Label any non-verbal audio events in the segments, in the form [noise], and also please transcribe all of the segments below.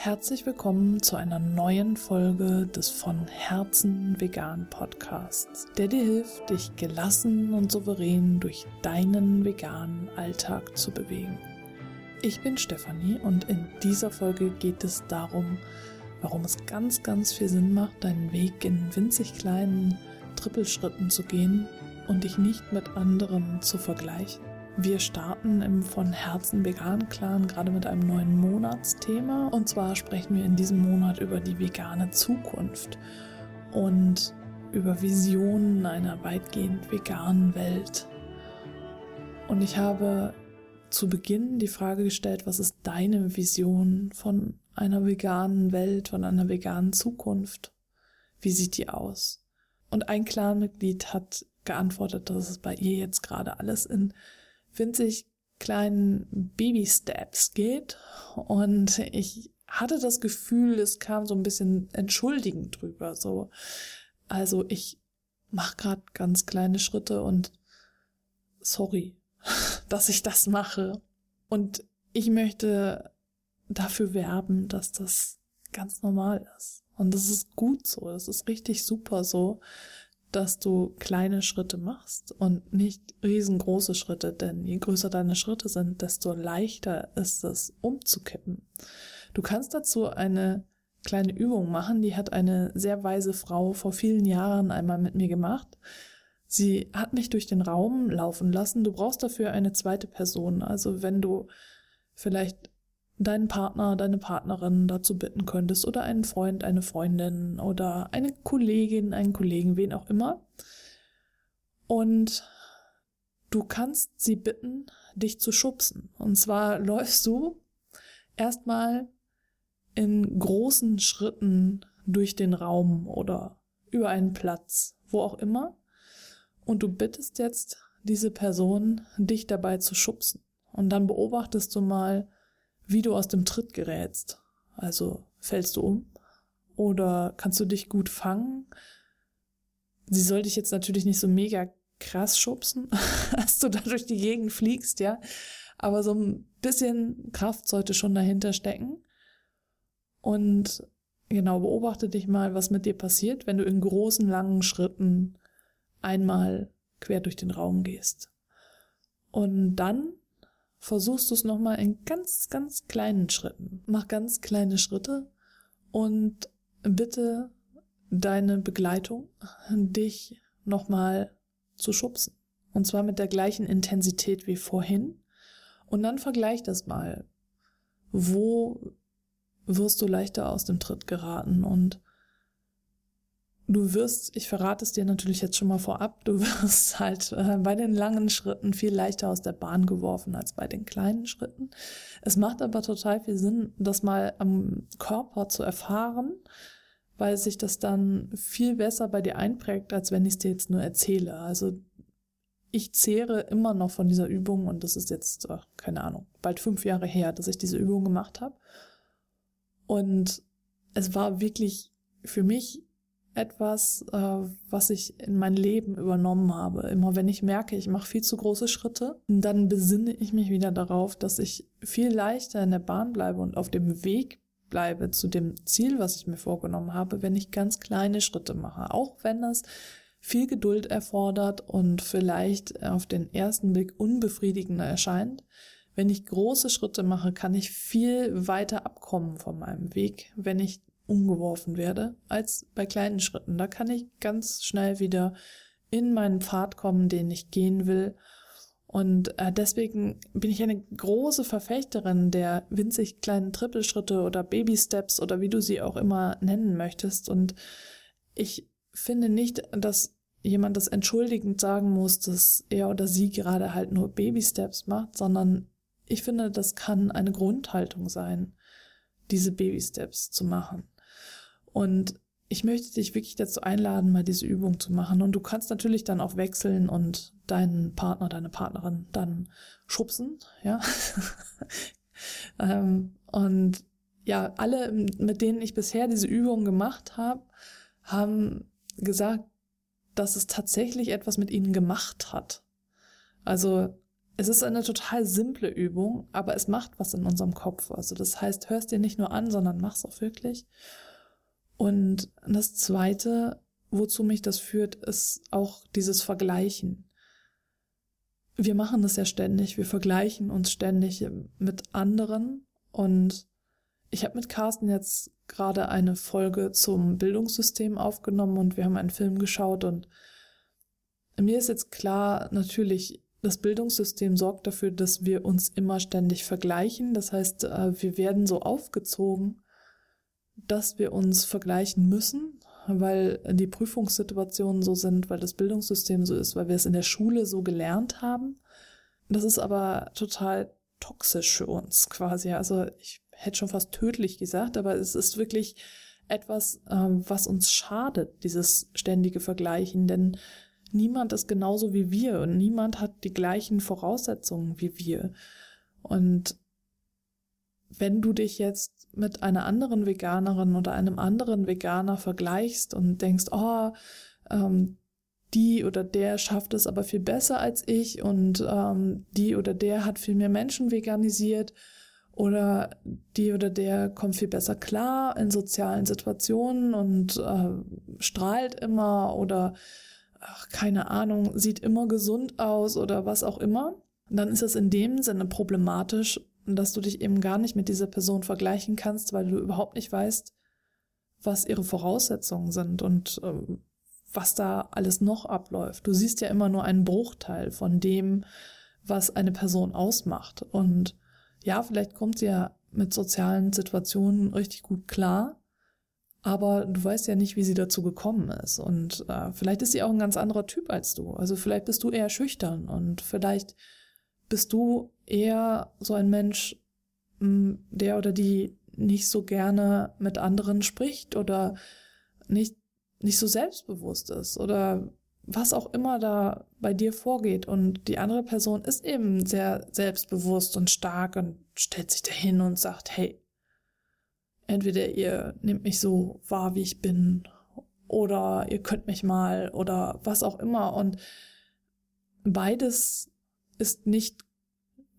herzlich willkommen zu einer neuen Folge des von Herzen vegan Podcasts, der dir hilft, dich gelassen und souverän durch deinen veganen Alltag zu bewegen. Ich bin Stefanie und in dieser Folge geht es darum, warum es ganz, ganz viel Sinn macht, deinen Weg in winzig kleinen Trippelschritten zu gehen und dich nicht mit anderen zu vergleichen. Wir starten im von Herzen vegan Clan gerade mit einem neuen Monatsthema und zwar sprechen wir in diesem Monat über die vegane Zukunft und über Visionen einer weitgehend veganen Welt. Und ich habe zu Beginn die Frage gestellt, was ist deine Vision von einer veganen Welt, von einer veganen Zukunft? Wie sieht die aus? Und ein Clanmitglied hat geantwortet, dass es bei ihr jetzt gerade alles in winzig kleinen Baby-Steps geht. Und ich hatte das Gefühl, es kam so ein bisschen entschuldigend drüber. So, also ich mache gerade ganz kleine Schritte und sorry, [laughs] dass ich das mache. Und ich möchte dafür werben, dass das ganz normal ist. Und das ist gut so, das ist richtig super so, dass du kleine Schritte machst und nicht riesengroße Schritte, denn je größer deine Schritte sind, desto leichter ist es umzukippen. Du kannst dazu eine kleine Übung machen, die hat eine sehr weise Frau vor vielen Jahren einmal mit mir gemacht. Sie hat mich durch den Raum laufen lassen. Du brauchst dafür eine zweite Person. Also wenn du vielleicht deinen Partner, deine Partnerin dazu bitten könntest oder einen Freund, eine Freundin oder eine Kollegin, einen Kollegen, wen auch immer. Und du kannst sie bitten, dich zu schubsen. Und zwar [laughs] läufst du erstmal in großen Schritten durch den Raum oder über einen Platz, wo auch immer. Und du bittest jetzt diese Person, dich dabei zu schubsen. Und dann beobachtest du mal, wie du aus dem Tritt gerätst. Also fällst du um oder kannst du dich gut fangen? Sie soll dich jetzt natürlich nicht so mega krass schubsen, [laughs] dass du da durch die Gegend fliegst, ja. Aber so ein bisschen Kraft sollte schon dahinter stecken. Und genau, beobachte dich mal, was mit dir passiert, wenn du in großen, langen Schritten einmal quer durch den Raum gehst. Und dann versuchst du es nochmal in ganz, ganz kleinen Schritten. Mach ganz kleine Schritte und bitte deine Begleitung, dich nochmal zu schubsen. Und zwar mit der gleichen Intensität wie vorhin. Und dann vergleich das mal. Wo wirst du leichter aus dem Tritt geraten und Du wirst, ich verrate es dir natürlich jetzt schon mal vorab, du [laughs] wirst halt äh, bei den langen Schritten viel leichter aus der Bahn geworfen als bei den kleinen Schritten. Es macht aber total viel Sinn, das mal am Körper zu erfahren, weil sich das dann viel besser bei dir einprägt, als wenn ich es dir jetzt nur erzähle. Also ich zehre immer noch von dieser Übung und das ist jetzt, keine Ahnung, bald fünf Jahre her, dass ich diese Übung gemacht habe. Und es war wirklich für mich etwas, äh, was ich in mein Leben übernommen habe. Immer wenn ich merke, ich mache viel zu große Schritte, dann besinne ich mich wieder darauf, dass ich viel leichter in der Bahn bleibe und auf dem Weg bleibe zu dem Ziel, was ich mir vorgenommen habe, wenn ich ganz kleine Schritte mache. Auch wenn das viel Geduld erfordert und vielleicht auf den ersten Blick unbefriedigender erscheint. Wenn ich große Schritte mache, kann ich viel weiter abkommen von meinem Weg, wenn ich umgeworfen werde, als bei kleinen Schritten. Da kann ich ganz schnell wieder in meinen Pfad kommen, den ich gehen will. Und äh, deswegen bin ich eine große Verfechterin der winzig kleinen Trippelschritte oder Baby Steps oder wie du sie auch immer nennen möchtest. Und ich finde nicht, dass jemand das entschuldigend sagen muss, dass er oder sie gerade halt nur Baby Steps macht, sondern ich finde, das kann eine Grundhaltung sein, diese Baby Steps zu machen. Und ich möchte dich wirklich dazu einladen, mal diese Übung zu machen. Und du kannst natürlich dann auch wechseln und deinen Partner, deine Partnerin dann schubsen, ja. [laughs] ähm, und ja, alle, mit denen ich bisher diese Übung gemacht habe, haben gesagt, dass es tatsächlich etwas mit ihnen gemacht hat. Also es ist eine total simple Übung, aber es macht was in unserem Kopf. Also das heißt, hörst dir nicht nur an, sondern mach's auch wirklich. Und das zweite, wozu mich das führt, ist auch dieses Vergleichen. Wir machen das ja ständig. Wir vergleichen uns ständig mit anderen und ich habe mit Carsten jetzt gerade eine Folge zum Bildungssystem aufgenommen und wir haben einen Film geschaut und mir ist jetzt klar, natürlich, das Bildungssystem sorgt dafür, dass wir uns immer ständig vergleichen. Das heißt, äh, wir werden so aufgezogen, dass wir uns vergleichen müssen, weil die Prüfungssituationen so sind, weil das Bildungssystem so ist, weil wir es in der Schule so gelernt haben. Das ist aber total toxisch für uns quasi. Also ich hätte schon fast tödlich gesagt, aber es ist wirklich etwas, ähm, was uns schadet, dieses ständige Vergleichen, denn niemand ist genauso wie wir und niemand hat die gleichen Voraussetzungen wie wir. Und wenn du dich jetzt mit einer anderen Veganerin oder einem anderen Veganer vergleichst und denkst, oh, ähm, die oder der schafft es aber viel besser als ich und ähm, die oder der hat viel mehr Menschen veganisiert oder die oder der kommt viel besser klar in sozialen Situationen und äh, strahlt immer oder ach, keine Ahnung, sieht immer gesund aus oder was auch immer, dann ist es in dem Sinne problematisch, dass du dich eben gar nicht mit dieser Person vergleichen kannst, weil du überhaupt nicht weißt, was ihre Voraussetzungen sind und äh, was da alles noch abläuft. Du siehst ja immer nur einen Bruchteil von dem, was eine Person ausmacht. Und ja, vielleicht kommt sie ja mit sozialen Situationen richtig gut klar, aber du weißt ja nicht, wie sie dazu gekommen ist. Und äh, vielleicht ist sie auch ein ganz anderer Typ als du. Also vielleicht bist du eher schüchtern und vielleicht bist du eher so ein Mensch, hm, der oder die nicht so gerne mit anderen spricht oder nicht, nicht so selbstbewusst ist oder was auch immer da bei dir vorgeht. Und die andere Person ist eben sehr selbstbewusst und stark und stellt sich dahin und sagt, hey, entweder ihr nehmt mich so wahr, wie ich bin, oder ihr könnt mich mal, oder was auch immer. Und beides ist nicht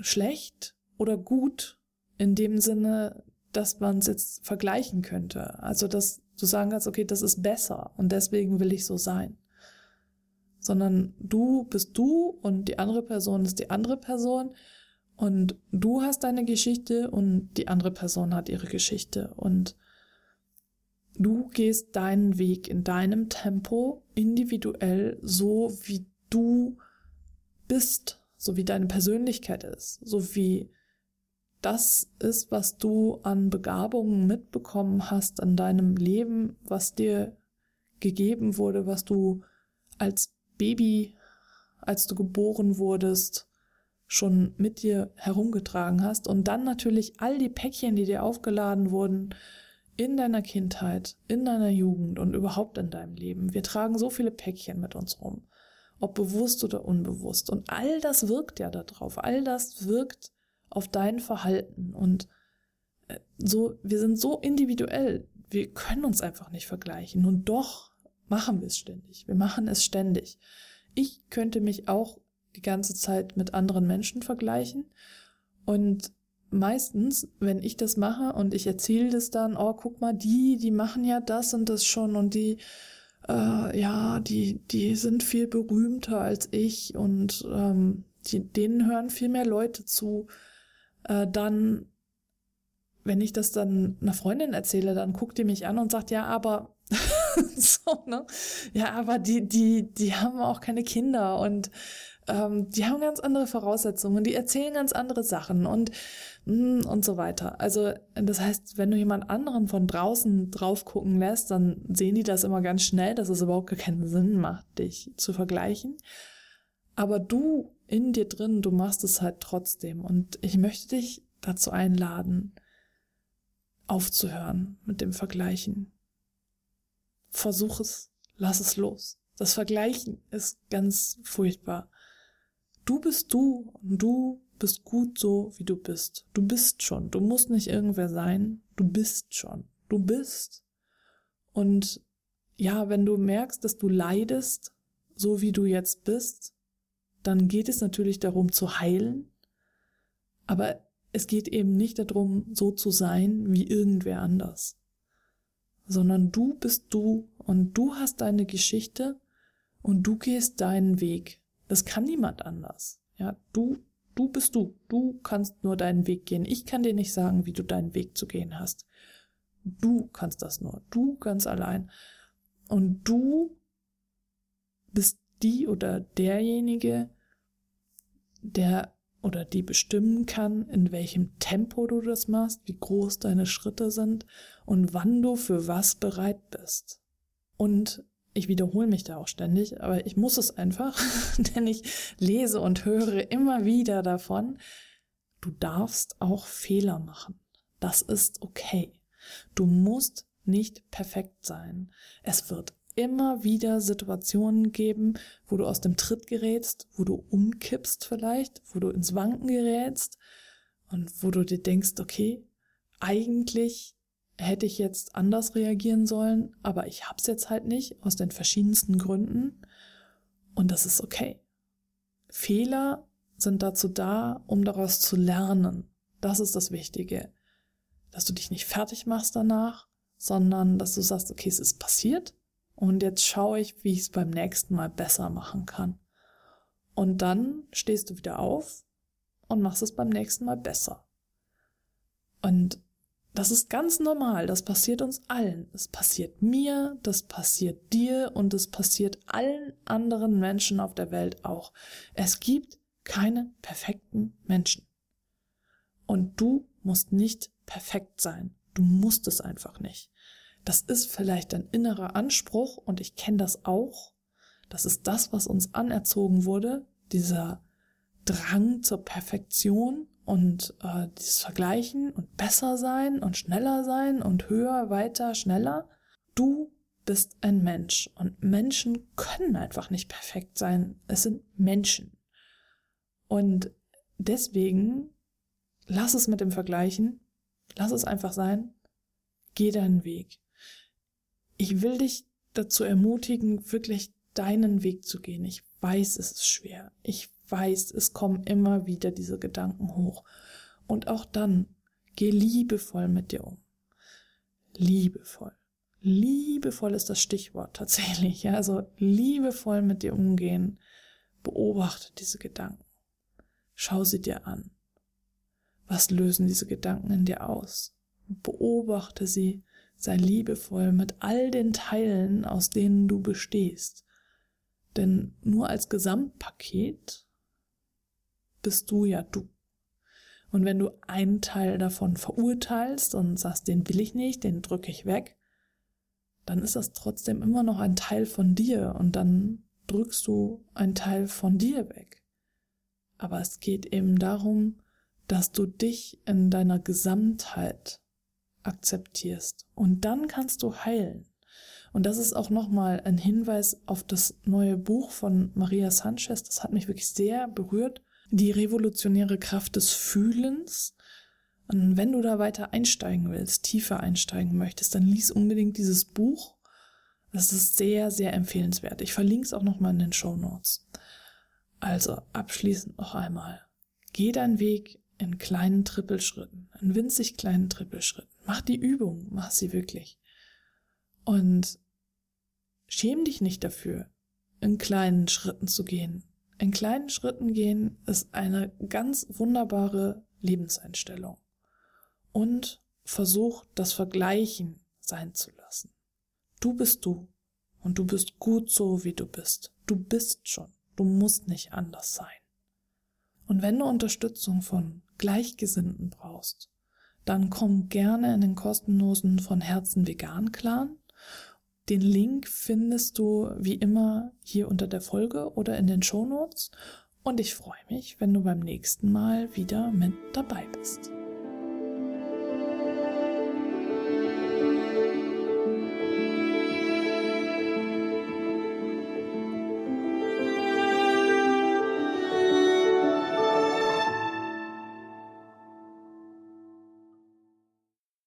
schlecht oder gut in dem Sinne, dass man es jetzt vergleichen könnte. Also, dass du sagen kannst, okay, das ist besser und deswegen will ich so sein. Sondern du bist du und die andere Person ist die andere Person und du hast deine Geschichte und die andere Person hat ihre Geschichte. Und du gehst deinen Weg in deinem Tempo, individuell, so wie du bist, so wie deine Persönlichkeit ist, so wie das ist, was du an Begabungen mitbekommen hast an deinem Leben, was dir gegeben wurde, was du als Baby, als du geboren wurdest, schon mit dir herumgetragen hast und dann natürlich all die Päckchen, die dir aufgeladen wurden in deiner Kindheit, in deiner Jugend und überhaupt in deinem Leben. Wir tragen so viele Päckchen mit uns rum, ob bewusst oder unbewusst. Und all das wirkt ja darauf. All das wirkt auf dein Verhalten. Und äh, so, wir sind so individuell. Wir können uns einfach nicht vergleichen. Und doch machen wir es ständig. Wir machen es ständig. Ich könnte mich auch die ganze Zeit mit anderen Menschen vergleichen. Und meistens, wenn ich das mache und ich erzähle das dann, oh, guck mal, die, die machen ja das und das schon und die, äh, ja, die, die sind viel berühmter als ich und ähm, die, denen hören viel mehr Leute zu, äh, dann, wenn ich das dann einer Freundin erzähle, dann guckt die mich an und sagt, ja, aber [laughs] so, ne? Ja, aber die, die, die haben auch keine Kinder und ähm, die haben ganz andere Voraussetzungen, die erzählen ganz andere Sachen und mm, und so weiter. Also das heißt, wenn du jemand anderen von draußen drauf gucken lässt, dann sehen die das immer ganz schnell, dass es überhaupt keinen Sinn macht, dich zu vergleichen. Aber du in dir drin, du machst es halt trotzdem. Und ich möchte dich dazu einladen, aufzuhören mit dem Vergleichen. Versuch es, lass es los. Das Vergleichen ist ganz furchtbar. Du bist du und du bist gut so, wie du bist. Du bist schon. Du musst nicht irgendwer sein. Du bist schon. Du bist. Und ja, wenn du merkst, dass du leidest, so wie du jetzt bist, dann geht es natürlich darum zu heilen, aber es geht eben nicht darum, so zu sein wie irgendwer anders, sondern du bist du und du hast deine Geschichte und du gehst deinen Weg. Das kann niemand anders. Ja, du, du bist du. Du kannst nur deinen Weg gehen. Ich kann dir nicht sagen, wie du deinen Weg zu gehen hast. Du kannst das nur. Du ganz allein. Und du bist die oder derjenige, der oder die bestimmen kann, in welchem Tempo du das machst, wie groß deine Schritte sind und wann du für was bereit bist. Und ich wiederhole mich da auch ständig, aber ich muss es einfach, [laughs] denn ich lese und höre immer wieder davon, du darfst auch Fehler machen. Das ist okay. Du musst nicht perfekt sein. Es wird immer wieder Situationen geben, wo du aus dem Tritt gerätst, wo du umkippst vielleicht, wo du ins Wanken gerätst und wo du dir denkst, okay, eigentlich hätte ich jetzt anders reagieren sollen, aber ich hab's jetzt halt nicht aus den verschiedensten Gründen und das ist okay. Fehler sind dazu da, um daraus zu lernen. Das ist das Wichtige. Dass du dich nicht fertig machst danach, sondern dass du sagst, okay, es ist passiert und jetzt schaue ich, wie ich es beim nächsten Mal besser machen kann. Und dann stehst du wieder auf und machst es beim nächsten Mal besser. Und das ist ganz normal, das passiert uns allen. Es passiert mir, das passiert dir und es passiert allen anderen Menschen auf der Welt auch. Es gibt keine perfekten Menschen. Und du musst nicht perfekt sein. Du musst es einfach nicht. Das ist vielleicht ein innerer Anspruch und ich kenne das auch. Das ist das, was uns anerzogen wurde, dieser Drang zur Perfektion und äh, dieses Vergleichen und besser sein und schneller sein und höher, weiter, schneller. Du bist ein Mensch und Menschen können einfach nicht perfekt sein. Es sind Menschen. Und deswegen lass es mit dem Vergleichen, lass es einfach sein, geh deinen Weg. Ich will dich dazu ermutigen, wirklich deinen Weg zu gehen. Ich weiß, es ist schwer. Ich weiß, es kommen immer wieder diese Gedanken hoch. Und auch dann, geh liebevoll mit dir um. Liebevoll. Liebevoll ist das Stichwort tatsächlich. Also liebevoll mit dir umgehen. Beobachte diese Gedanken. Schau sie dir an. Was lösen diese Gedanken in dir aus? Beobachte sie, sei liebevoll mit all den Teilen, aus denen du bestehst. Denn nur als Gesamtpaket bist du ja du. Und wenn du einen Teil davon verurteilst und sagst, den will ich nicht, den drücke ich weg, dann ist das trotzdem immer noch ein Teil von dir und dann drückst du einen Teil von dir weg. Aber es geht eben darum, dass du dich in deiner Gesamtheit akzeptierst und dann kannst du heilen. Und das ist auch nochmal ein Hinweis auf das neue Buch von Maria Sanchez. Das hat mich wirklich sehr berührt die revolutionäre Kraft des Fühlens. Und wenn du da weiter einsteigen willst, tiefer einsteigen möchtest, dann lies unbedingt dieses Buch. Das ist sehr, sehr empfehlenswert. Ich verlinke es auch nochmal in den Show Notes. Also abschließend noch einmal. Geh deinen Weg in kleinen Trippelschritten, in winzig kleinen Trippelschritten. Mach die Übung, mach sie wirklich. Und schäm dich nicht dafür, in kleinen Schritten zu gehen, in kleinen Schritten gehen ist eine ganz wunderbare Lebenseinstellung. Und versuch das Vergleichen sein zu lassen. Du bist du und du bist gut so, wie du bist. Du bist schon. Du musst nicht anders sein. Und wenn du Unterstützung von Gleichgesinnten brauchst, dann komm gerne in den kostenlosen von Herzen vegan Clan den Link findest du wie immer hier unter der Folge oder in den Shownotes und ich freue mich, wenn du beim nächsten Mal wieder mit dabei bist.